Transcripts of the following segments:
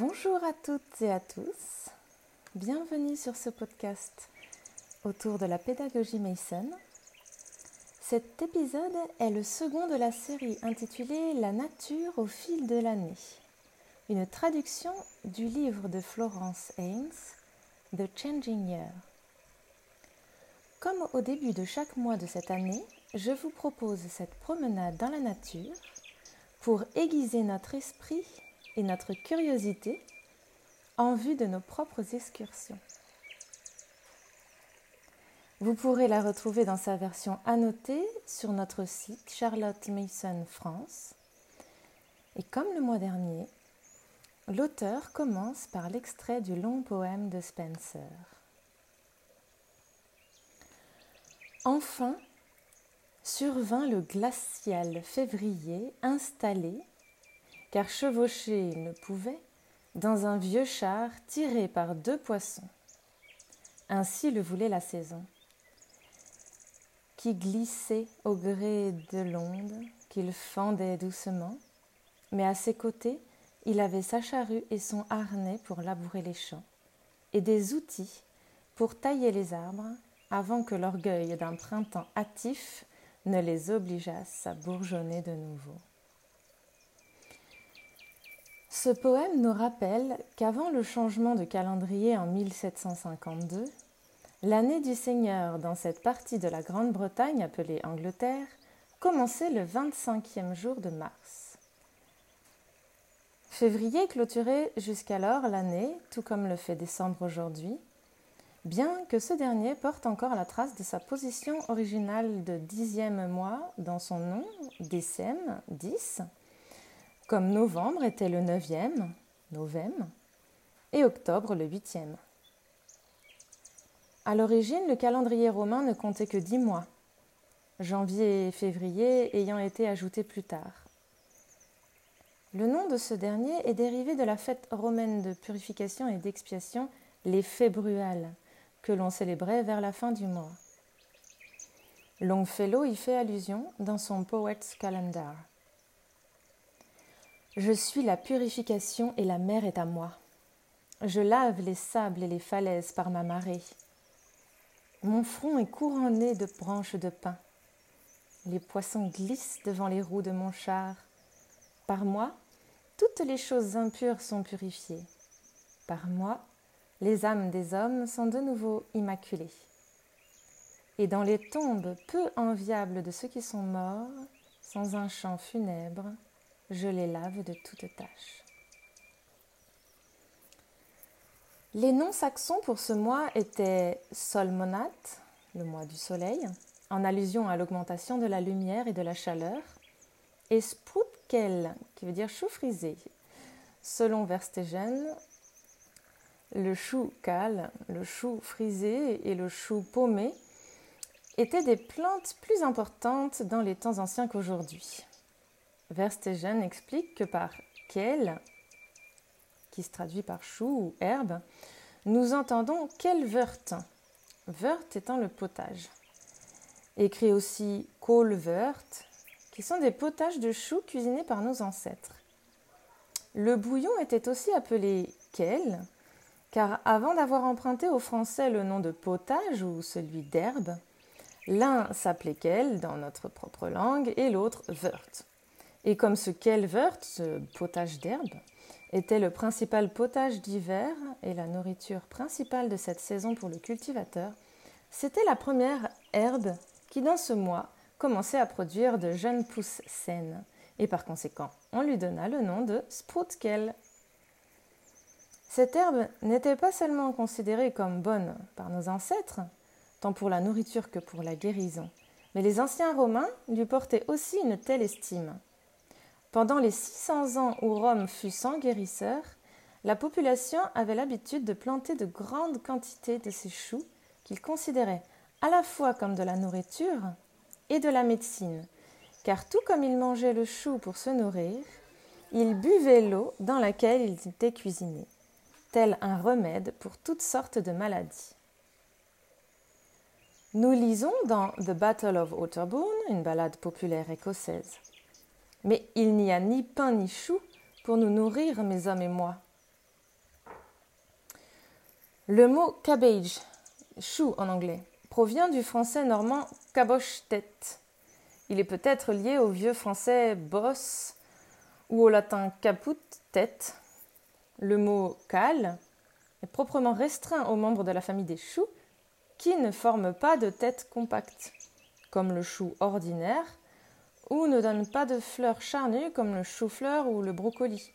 Bonjour à toutes et à tous. Bienvenue sur ce podcast autour de la pédagogie Mason. Cet épisode est le second de la série intitulée La nature au fil de l'année, une traduction du livre de Florence Haynes, The Changing Year. Comme au début de chaque mois de cette année, je vous propose cette promenade dans la nature pour aiguiser notre esprit et notre curiosité en vue de nos propres excursions. Vous pourrez la retrouver dans sa version annotée sur notre site Charlotte Mason France. Et comme le mois dernier, l'auteur commence par l'extrait du long poème de Spencer. Enfin, survint le glacial février installé, car chevaucher il ne pouvait, dans un vieux char tiré par deux poissons. Ainsi le voulait la saison, qui glissait au gré de l'onde, qu'il fendait doucement, mais à ses côtés il avait sa charrue et son harnais pour labourer les champs, et des outils pour tailler les arbres avant que l'orgueil d'un printemps hâtif ne les obligeasse à bourgeonner de nouveau. Ce poème nous rappelle qu'avant le changement de calendrier en 1752, l'année du Seigneur dans cette partie de la Grande-Bretagne appelée Angleterre commençait le 25e jour de mars. Février clôturait jusqu'alors l'année, tout comme le fait décembre aujourd'hui, bien que ce dernier porte encore la trace de sa position originale de dixième mois dans son nom, décème, dix, comme novembre était le neuvième, novème, et octobre le huitième. À l'origine, le calendrier romain ne comptait que dix mois, janvier et février ayant été ajoutés plus tard. Le nom de ce dernier est dérivé de la fête romaine de purification et d'expiation, les fébruales, que l'on célébrait vers la fin du mois. Longfellow y fait allusion dans son Poet's Calendar. Je suis la purification et la mer est à moi. Je lave les sables et les falaises par ma marée. Mon front est couronné de branches de pin. Les poissons glissent devant les roues de mon char. Par moi, toutes les choses impures sont purifiées. Par moi, les âmes des hommes sont de nouveau immaculées. Et dans les tombes peu enviables de ceux qui sont morts, sans un chant funèbre, je les lave de toute tâche. Les noms saxons pour ce mois étaient Solmonat, le mois du soleil, en allusion à l'augmentation de la lumière et de la chaleur, et Sprutkel, qui veut dire chou frisé. Selon Verstegen, le chou cal, le chou frisé et le chou paumé étaient des plantes plus importantes dans les temps anciens qu'aujourd'hui. Verstegen explique que par quel, qui se traduit par chou ou herbe, nous entendons quel wört étant le potage. Écrit aussi kohlwört, qui sont des potages de choux cuisinés par nos ancêtres. Le bouillon était aussi appelé quel, car avant d'avoir emprunté au français le nom de potage ou celui d'herbe, l'un s'appelait quel dans notre propre langue et l'autre wört. Et comme ce kelvert, ce potage d'herbe, était le principal potage d'hiver et la nourriture principale de cette saison pour le cultivateur, c'était la première herbe qui, dans ce mois, commençait à produire de jeunes pousses saines, et par conséquent, on lui donna le nom de Sprutkel. Cette herbe n'était pas seulement considérée comme bonne par nos ancêtres, tant pour la nourriture que pour la guérison, mais les anciens Romains lui portaient aussi une telle estime pendant les 600 ans où Rome fut sans guérisseur, la population avait l'habitude de planter de grandes quantités de ces choux qu'ils considéraient à la fois comme de la nourriture et de la médecine, car tout comme ils mangeaient le chou pour se nourrir, ils buvaient l'eau dans laquelle ils étaient cuisinés, tel un remède pour toutes sortes de maladies. Nous lisons dans The Battle of Otterbourne, une ballade populaire écossaise. Mais il n'y a ni pain ni chou pour nous nourrir, mes hommes et moi. Le mot cabbage, chou en anglais, provient du français normand caboche-tête. Il est peut-être lié au vieux français bosse ou au latin caput, tête. Le mot cal est proprement restreint aux membres de la famille des choux qui ne forment pas de tête compacte, comme le chou ordinaire, ou ne donnent pas de fleurs charnues comme le chou-fleur ou le brocoli.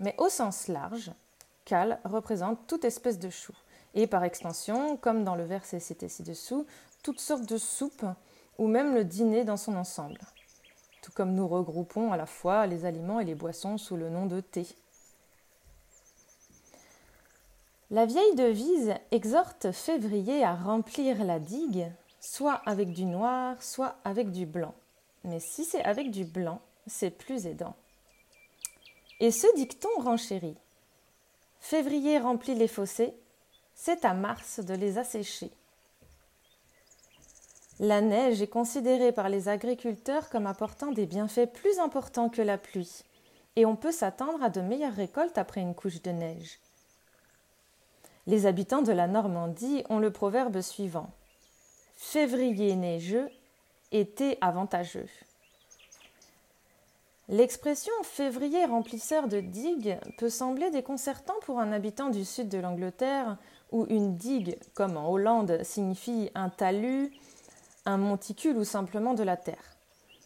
Mais au sens large, cal représente toute espèce de chou, et par extension, comme dans le verset cité ci-dessous, toutes sortes de soupes ou même le dîner dans son ensemble, tout comme nous regroupons à la fois les aliments et les boissons sous le nom de thé. La vieille devise exhorte Février à remplir la digue, soit avec du noir, soit avec du blanc. Mais si c'est avec du blanc, c'est plus aidant. Et ce dicton renchérit. Février remplit les fossés, c'est à mars de les assécher. La neige est considérée par les agriculteurs comme apportant des bienfaits plus importants que la pluie, et on peut s'attendre à de meilleures récoltes après une couche de neige. Les habitants de la Normandie ont le proverbe suivant Février neigeux, été avantageux. L'expression février remplisseur de digues peut sembler déconcertant pour un habitant du sud de l'Angleterre, où une digue, comme en Hollande, signifie un talus, un monticule ou simplement de la terre.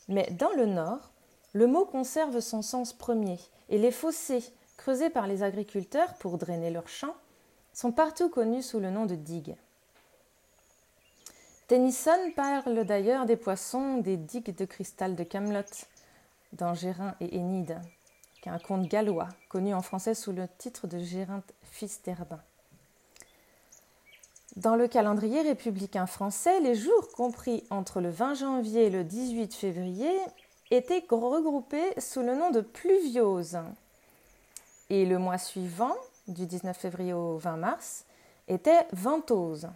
Mais dans le nord, le mot conserve son sens premier, et les fossés, creusés par les agriculteurs pour drainer leurs champs, sont partout connus sous le nom de digues. Tennyson parle d'ailleurs des poissons des digues de cristal de Camelot, dans Gérin et Énide, qui est conte gallois, connu en français sous le titre de Gérin, fils d'Herbin. Dans le calendrier républicain français, les jours compris entre le 20 janvier et le 18 février étaient regroupés sous le nom de pluviose. Et le mois suivant, du 19 février au 20 mars, était ventose.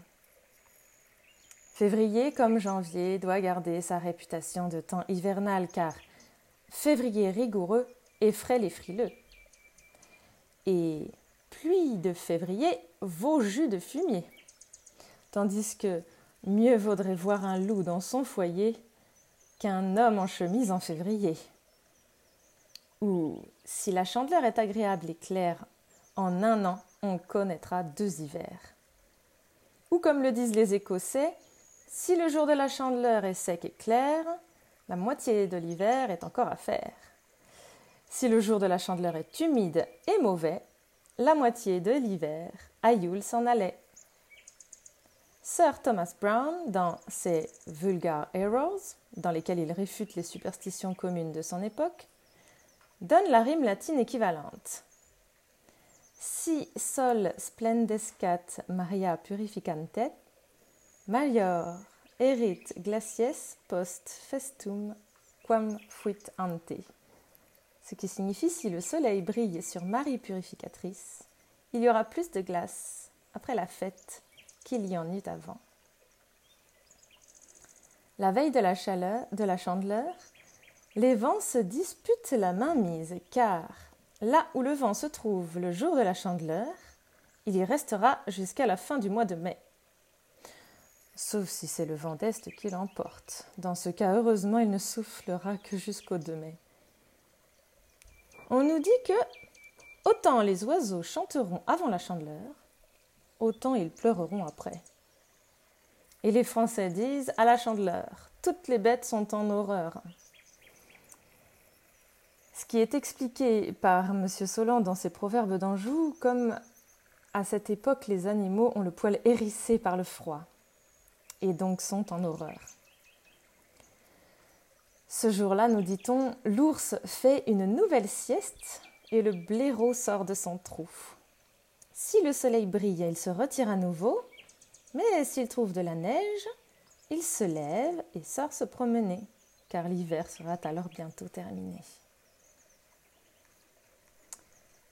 Février, comme janvier, doit garder sa réputation de temps hivernal car février rigoureux effraie les frileux. Et pluie de février vaut jus de fumier tandis que mieux vaudrait voir un loup dans son foyer qu'un homme en chemise en février. Ou si la chandeleur est agréable et claire, en un an on connaîtra deux hivers. Ou comme le disent les Écossais, si le jour de la chandeleur est sec et clair, la moitié de l'hiver est encore à faire. Si le jour de la chandeleur est humide et mauvais, la moitié de l'hiver, Ayoul s'en allait. Sir Thomas Brown, dans ses Vulgar Errors, dans lesquels il réfute les superstitions communes de son époque, donne la rime latine équivalente. Si sol splendescat Maria purificantet, malior erit glacies post festum quam fuit ante. Ce qui signifie si le soleil brille sur Marie purificatrice, il y aura plus de glace après la fête qu'il y en eut avant. La veille de la chaleur, de la chandeleur, les vents se disputent la mainmise, car là où le vent se trouve le jour de la chandeleur, il y restera jusqu'à la fin du mois de mai. Sauf si c'est le vent d'Est qui l'emporte. Dans ce cas, heureusement, il ne soufflera que jusqu'au 2 mai. On nous dit que autant les oiseaux chanteront avant la chandeleur, autant ils pleureront après. Et les Français disent à la chandeleur, toutes les bêtes sont en horreur. Ce qui est expliqué par M. Solan dans ses proverbes d'Anjou comme à cette époque les animaux ont le poil hérissé par le froid et donc sont en horreur. Ce jour-là, nous dit-on, l'ours fait une nouvelle sieste et le blaireau sort de son trou. Si le soleil brille, il se retire à nouveau, mais s'il trouve de la neige, il se lève et sort se promener, car l'hiver sera alors bientôt terminé.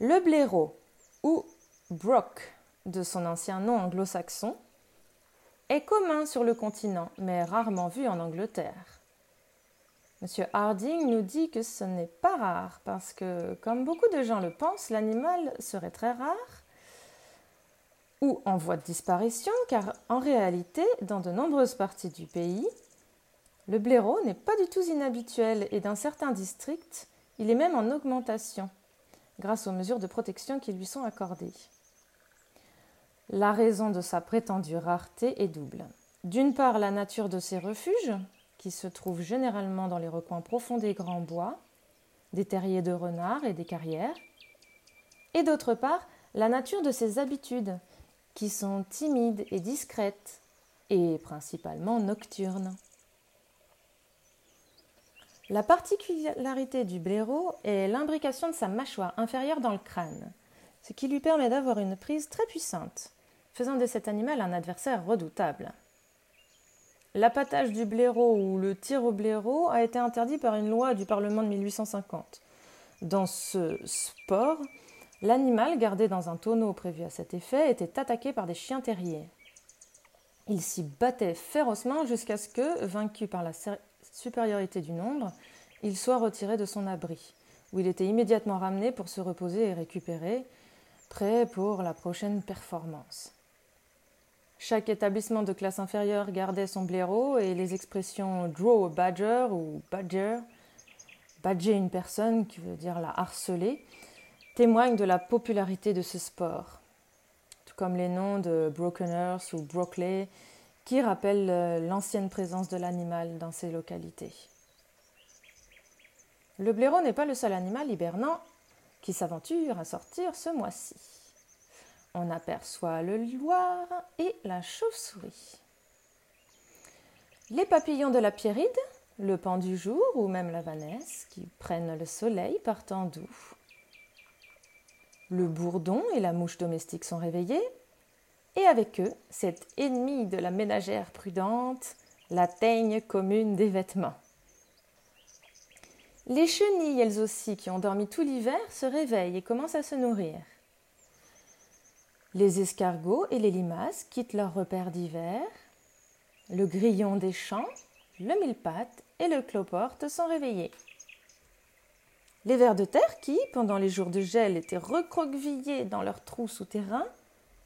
Le blaireau, ou brock de son ancien nom anglo-saxon, est commun sur le continent, mais rarement vu en Angleterre. Monsieur Harding nous dit que ce n'est pas rare, parce que, comme beaucoup de gens le pensent, l'animal serait très rare ou en voie de disparition, car en réalité, dans de nombreuses parties du pays, le blaireau n'est pas du tout inhabituel et dans certains districts, il est même en augmentation grâce aux mesures de protection qui lui sont accordées. La raison de sa prétendue rareté est double. D'une part, la nature de ces refuges, qui se trouvent généralement dans les recoins profonds des grands bois, des terriers de renards et des carrières, et d'autre part, la nature de ses habitudes, qui sont timides et discrètes, et principalement nocturnes. La particularité du blaireau est l'imbrication de sa mâchoire inférieure dans le crâne, ce qui lui permet d'avoir une prise très puissante, faisant de cet animal un adversaire redoutable. L'appâtage du blaireau ou le tir au blaireau a été interdit par une loi du Parlement de 1850. Dans ce sport, l'animal gardé dans un tonneau prévu à cet effet était attaqué par des chiens terriers. Il s'y battait férocement jusqu'à ce que, vaincu par la supériorité du nombre, il soit retiré de son abri, où il était immédiatement ramené pour se reposer et récupérer, prêt pour la prochaine performance. Chaque établissement de classe inférieure gardait son blaireau et les expressions draw a badger ou badger, badger une personne qui veut dire la harceler, témoignent de la popularité de ce sport, tout comme les noms de Broken Earth ou Brockley qui rappellent euh, l'ancienne présence de l'animal dans ces localités. Le blaireau n'est pas le seul animal hibernant qui s'aventure à sortir ce mois-ci on aperçoit le loir et la chauve-souris. Les papillons de la pierride, le pan du jour ou même la vanesse qui prennent le soleil partant d'où? Le bourdon et la mouche domestique sont réveillés, et avec eux, cet ennemi de la ménagère prudente, la teigne commune des vêtements. Les chenilles, elles aussi, qui ont dormi tout l'hiver, se réveillent et commencent à se nourrir. Les escargots et les limaces quittent leur repère d'hiver. Le grillon des champs, le mille-pattes et le cloporte sont réveillés. Les vers de terre qui, pendant les jours de gel, étaient recroquevillés dans leurs trous souterrains,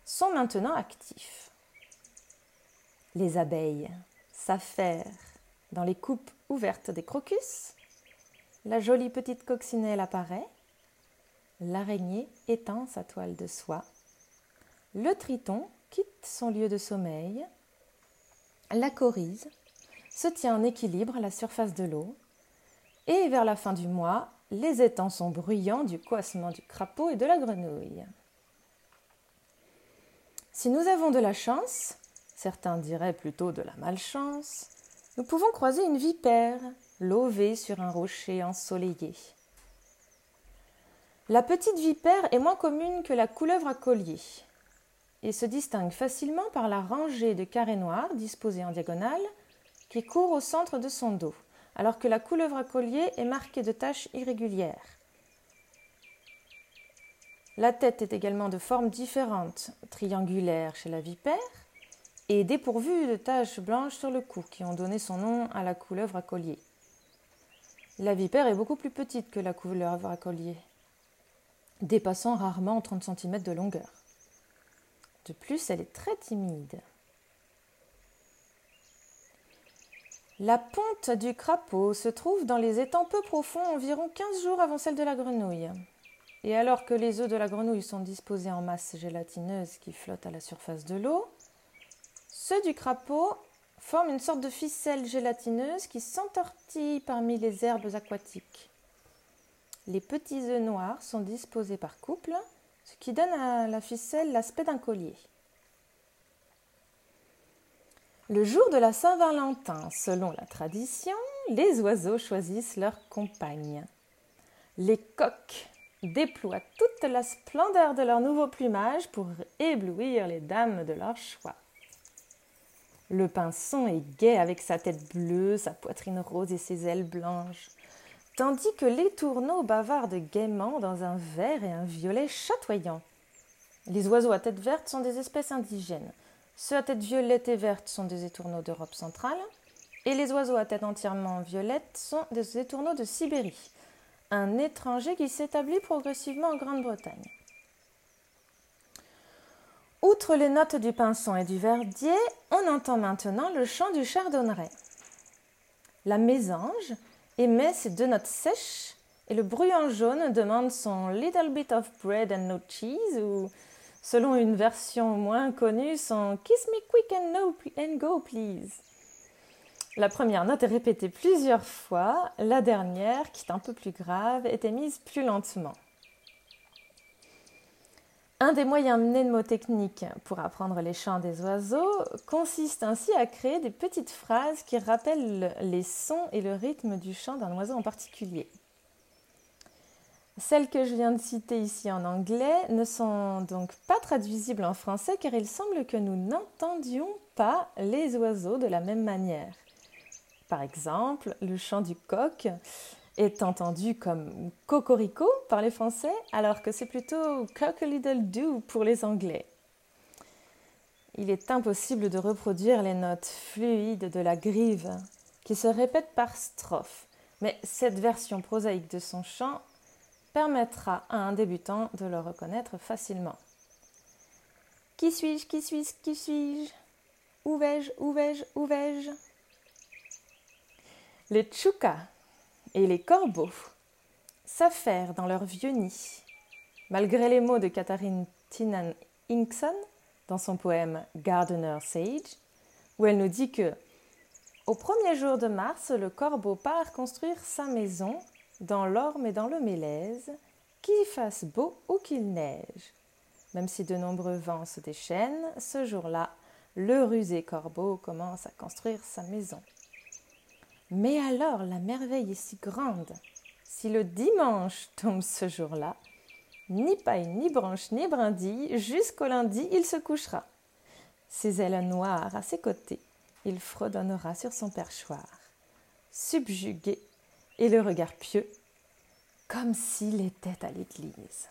sont maintenant actifs. Les abeilles s'affairent dans les coupes ouvertes des crocus. La jolie petite coccinelle apparaît. L'araignée étend sa toile de soie le triton quitte son lieu de sommeil. La coryse se tient en équilibre à la surface de l'eau. Et vers la fin du mois, les étangs sont bruyants du coassement du crapaud et de la grenouille. Si nous avons de la chance, certains diraient plutôt de la malchance, nous pouvons croiser une vipère, lovée sur un rocher ensoleillé. La petite vipère est moins commune que la couleuvre à collier et se distingue facilement par la rangée de carrés noirs disposés en diagonale qui court au centre de son dos, alors que la couleuvre à collier est marquée de taches irrégulières. La tête est également de forme différente, triangulaire chez la vipère, et dépourvue de taches blanches sur le cou qui ont donné son nom à la couleuvre à collier. La vipère est beaucoup plus petite que la couleuvre à collier, dépassant rarement 30 cm de longueur. De plus, elle est très timide. La ponte du crapaud se trouve dans les étangs peu profonds, environ 15 jours avant celle de la grenouille. Et alors que les œufs de la grenouille sont disposés en masse gélatineuse qui flotte à la surface de l'eau, ceux du crapaud forment une sorte de ficelle gélatineuse qui s'entortille parmi les herbes aquatiques. Les petits œufs noirs sont disposés par couple ce qui donne à la ficelle l'aspect d'un collier. Le jour de la Saint-Valentin, selon la tradition, les oiseaux choisissent leur compagne. Les coqs déploient toute la splendeur de leur nouveau plumage pour éblouir les dames de leur choix. Le pinson est gai avec sa tête bleue, sa poitrine rose et ses ailes blanches tandis que les tourneaux bavardent gaiement dans un vert et un violet chatoyant. Les oiseaux à tête verte sont des espèces indigènes. Ceux à tête violette et verte sont des étourneaux d'Europe centrale. Et les oiseaux à tête entièrement violette sont des étourneaux de Sibérie, un étranger qui s'établit progressivement en Grande-Bretagne. Outre les notes du pinson et du verdier, on entend maintenant le chant du chardonneret. La mésange émet ses deux notes sèches et le bruant jaune demande son Little bit of bread and no cheese ou, selon une version moins connue, son Kiss me quick and, no, and go please. La première note est répétée plusieurs fois, la dernière, qui est un peu plus grave, est émise plus lentement. Un des moyens mnémotechniques pour apprendre les chants des oiseaux consiste ainsi à créer des petites phrases qui rappellent les sons et le rythme du chant d'un oiseau en particulier. Celles que je viens de citer ici en anglais ne sont donc pas traduisibles en français car il semble que nous n'entendions pas les oiseaux de la même manière. Par exemple, le chant du coq est entendu comme cocorico par les Français, alors que c'est plutôt cock-a-little-do pour les Anglais. Il est impossible de reproduire les notes fluides de la grive, qui se répètent par strophe, mais cette version prosaïque de son chant permettra à un débutant de le reconnaître facilement. Qui suis-je Qui suis-je Qui suis-je? Où vais-je Où vais-je Où vais-je? Les tchoukas et les corbeaux s'affairent dans leur vieux nid. Malgré les mots de Catherine Tynan Inkson dans son poème Gardener Sage, où elle nous dit que au premier jour de mars, le corbeau part construire sa maison dans l'orme et dans le mélèze, qu'il fasse beau ou qu'il neige. Même si de nombreux vents se déchaînent, ce jour-là, le rusé corbeau commence à construire sa maison. Mais alors la merveille est si grande. Si le dimanche tombe ce jour-là, ni paille, ni branche, ni brindille, jusqu'au lundi, il se couchera. Ses ailes noires à ses côtés, il fredonnera sur son perchoir, subjugué et le regard pieux, comme s'il était à l'église.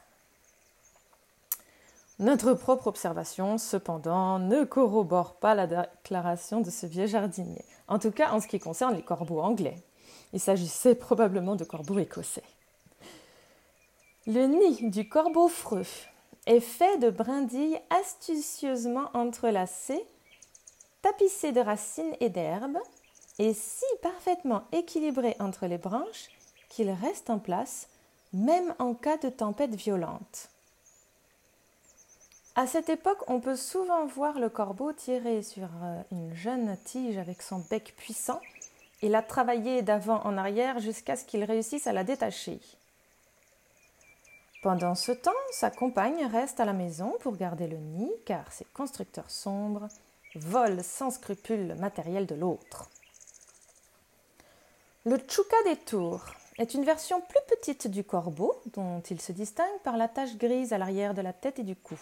Notre propre observation, cependant, ne corrobore pas la déclaration de ce vieux jardinier, en tout cas en ce qui concerne les corbeaux anglais. Il s'agissait probablement de corbeaux écossais. Le nid du corbeau freux est fait de brindilles astucieusement entrelacées, tapissées de racines et d'herbes, et si parfaitement équilibrées entre les branches qu'il reste en place, même en cas de tempête violente. À cette époque, on peut souvent voir le corbeau tirer sur euh, une jeune tige avec son bec puissant et la travailler d'avant en arrière jusqu'à ce qu'il réussisse à la détacher. Pendant ce temps, sa compagne reste à la maison pour garder le nid car ces constructeurs sombres volent sans scrupule le matériel de l'autre. Le tchouka des tours est une version plus petite du corbeau dont il se distingue par la tache grise à l'arrière de la tête et du cou.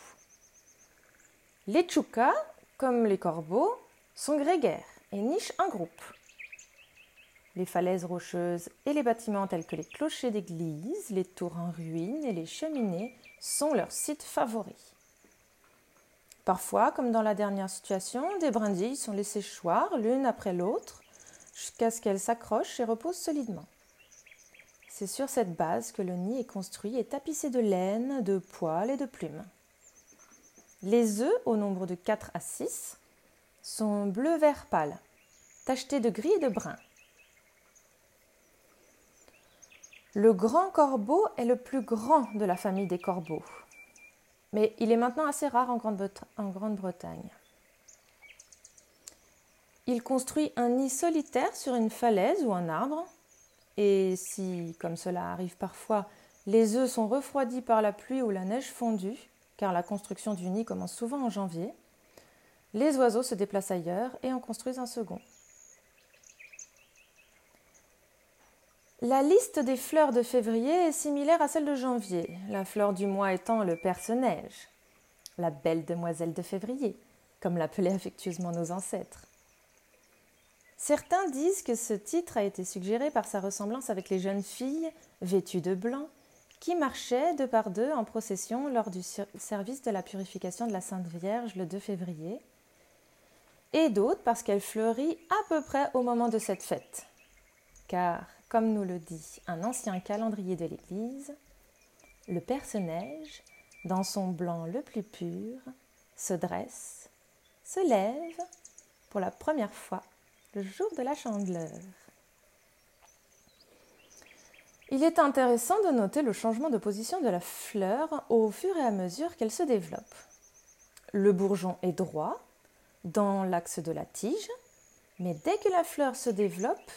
Les tchoukas, comme les corbeaux, sont grégaires et nichent en groupe. Les falaises rocheuses et les bâtiments tels que les clochers d'église, les tours en ruine et les cheminées sont leurs sites favoris. Parfois, comme dans la dernière situation, des brindilles sont laissées choir l'une après l'autre jusqu'à ce qu'elles s'accrochent et reposent solidement. C'est sur cette base que le nid est construit et tapissé de laine, de poils et de plumes. Les œufs, au nombre de 4 à 6, sont bleu-vert pâle, tachetés de gris et de brun. Le grand corbeau est le plus grand de la famille des corbeaux, mais il est maintenant assez rare en Grande-Bretagne. Il construit un nid solitaire sur une falaise ou un arbre, et si, comme cela arrive parfois, les œufs sont refroidis par la pluie ou la neige fondue, car la construction du nid commence souvent en janvier, les oiseaux se déplacent ailleurs et en construisent un second. La liste des fleurs de février est similaire à celle de janvier, la fleur du mois étant le perce-neige, la belle demoiselle de février, comme l'appelaient affectueusement nos ancêtres. Certains disent que ce titre a été suggéré par sa ressemblance avec les jeunes filles vêtues de blanc qui marchaient deux par deux en procession lors du service de la purification de la Sainte Vierge le 2 février, et d'autres parce qu'elle fleurit à peu près au moment de cette fête. Car, comme nous le dit un ancien calendrier de l'Église, le Perce-Neige, dans son blanc le plus pur, se dresse, se lève pour la première fois le jour de la chandeleur. Il est intéressant de noter le changement de position de la fleur au fur et à mesure qu'elle se développe. Le bourgeon est droit, dans l'axe de la tige, mais dès que la fleur se développe,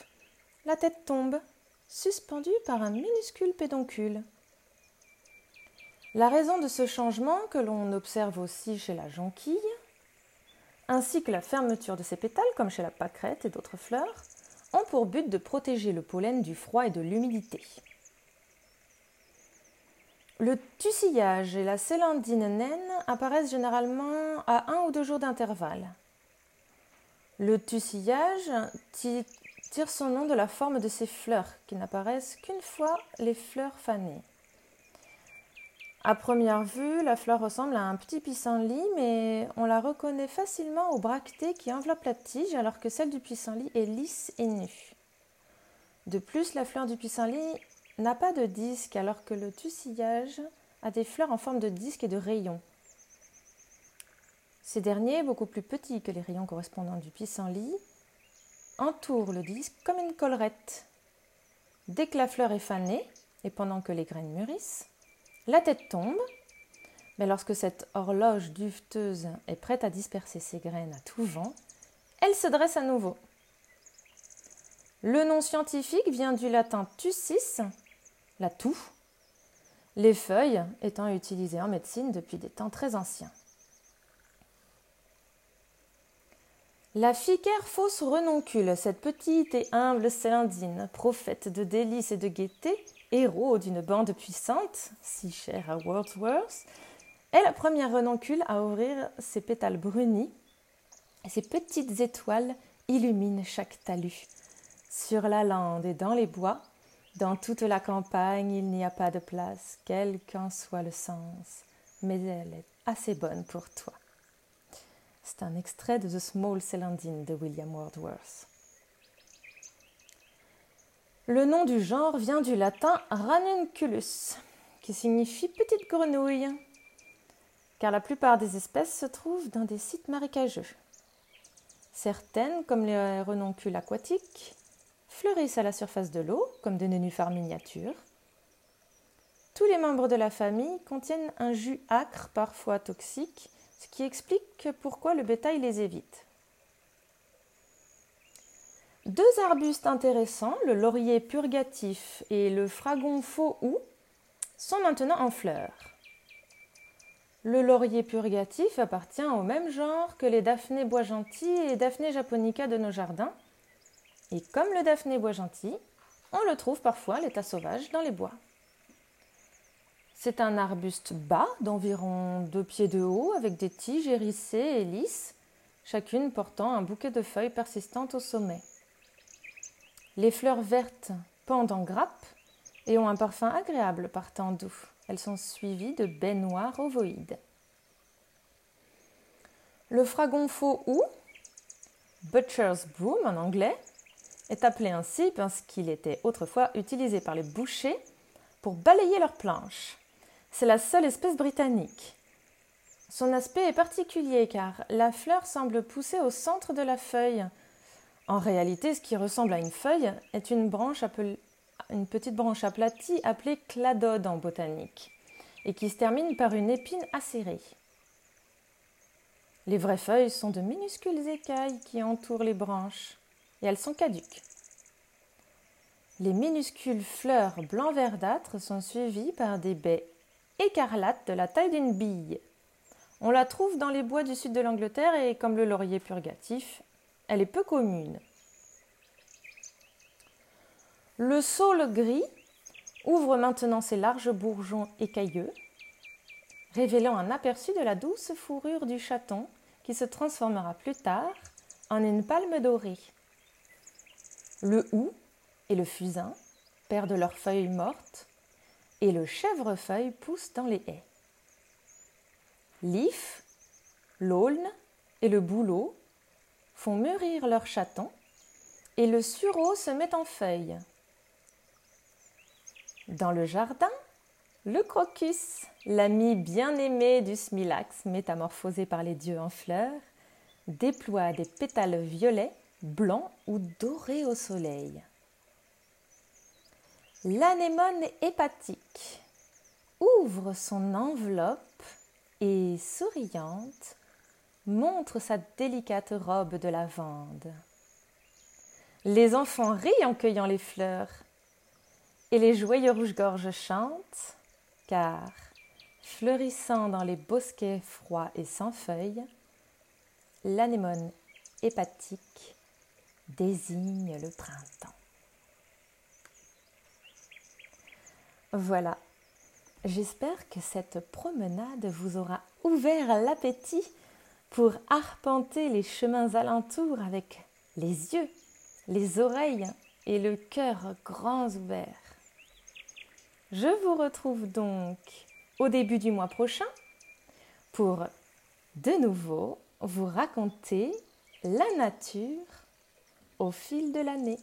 la tête tombe, suspendue par un minuscule pédoncule. La raison de ce changement, que l'on observe aussi chez la jonquille, ainsi que la fermeture de ses pétales, comme chez la pâquerette et d'autres fleurs, ont pour but de protéger le pollen du froid et de l'humidité. Le tussillage et la célandine naine apparaissent généralement à un ou deux jours d'intervalle. Le tussillage tire son nom de la forme de ses fleurs, qui n'apparaissent qu'une fois les fleurs fanées. À première vue, la fleur ressemble à un petit pissenlit, mais on la reconnaît facilement aux bractées qui enveloppent la tige, alors que celle du pissenlit est lisse et nue. De plus, la fleur du pissenlit n'a pas de disque, alors que le tussillage a des fleurs en forme de disque et de rayons. Ces derniers, beaucoup plus petits que les rayons correspondants du pissenlit, entourent le disque comme une collerette. Dès que la fleur est fanée, et pendant que les graines mûrissent, la tête tombe, mais lorsque cette horloge duveteuse est prête à disperser ses graines à tout vent, elle se dresse à nouveau. Le nom scientifique vient du latin tussis, la toux, les feuilles étant utilisées en médecine depuis des temps très anciens. La ficaire fausse renoncule, cette petite et humble célindine, prophète de délices et de gaieté, héros d'une bande puissante, si chère à Wordsworth, est la première renoncule à ouvrir ses pétales brunis. Ses petites étoiles illuminent chaque talus. Sur la lande et dans les bois, dans toute la campagne, il n'y a pas de place, quel qu'en soit le sens, mais elle est assez bonne pour toi. C'est un extrait de The Small Celandine de William Wordsworth. Le nom du genre vient du latin ranunculus, qui signifie petite grenouille, car la plupart des espèces se trouvent dans des sites marécageux. Certaines, comme les renoncules aquatiques, fleurissent à la surface de l'eau, comme des nénuphars miniatures. Tous les membres de la famille contiennent un jus acre, parfois toxique, ce qui explique pourquoi le bétail les évite. Deux arbustes intéressants, le laurier purgatif et le fragon faux hou, sont maintenant en fleurs. Le laurier purgatif appartient au même genre que les daphné bois gentil et daphné japonica de nos jardins. Et comme le daphné bois gentil, on le trouve parfois à l'état sauvage dans les bois. C'est un arbuste bas d'environ deux pieds de haut avec des tiges hérissées et lisses, chacune portant un bouquet de feuilles persistantes au sommet. Les fleurs vertes pendent en grappe et ont un parfum agréable par temps doux. Elles sont suivies de baies noires ovoïdes. Le fragon faux ou, Butcher's Broom en anglais, est appelé ainsi parce qu'il était autrefois utilisé par les bouchers pour balayer leurs planches. C'est la seule espèce britannique. Son aspect est particulier car la fleur semble pousser au centre de la feuille, en réalité, ce qui ressemble à une feuille est une, branche une petite branche aplatie appelée cladode en botanique et qui se termine par une épine acérée. Les vraies feuilles sont de minuscules écailles qui entourent les branches et elles sont caduques. Les minuscules fleurs blanc verdâtres sont suivies par des baies écarlates de la taille d'une bille. On la trouve dans les bois du sud de l'Angleterre et, comme le laurier purgatif, elle est peu commune. Le saule gris ouvre maintenant ses larges bourgeons écailleux, révélant un aperçu de la douce fourrure du chaton qui se transformera plus tard en une palme dorée. Le hou et le fusain perdent leurs feuilles mortes et le chèvrefeuille pousse dans les haies. L'if, l'aulne et le bouleau font mûrir leurs chatons, et le sureau se met en feuilles. Dans le jardin, Le crocus, l'ami bien-aimé du smilax, métamorphosé par les dieux en fleurs, déploie des pétales violets, blancs ou dorés au soleil. L'anémone hépatique ouvre son enveloppe et, souriante, montre sa délicate robe de lavande. Les enfants rient en cueillant les fleurs, et les joyeux rouge-gorge chantent, car, fleurissant dans les bosquets froids et sans feuilles, l'anémone hépatique désigne le printemps. Voilà, j'espère que cette promenade vous aura ouvert l'appétit pour arpenter les chemins alentours avec les yeux, les oreilles et le cœur grands ouverts. Je vous retrouve donc au début du mois prochain pour de nouveau vous raconter la nature au fil de l'année.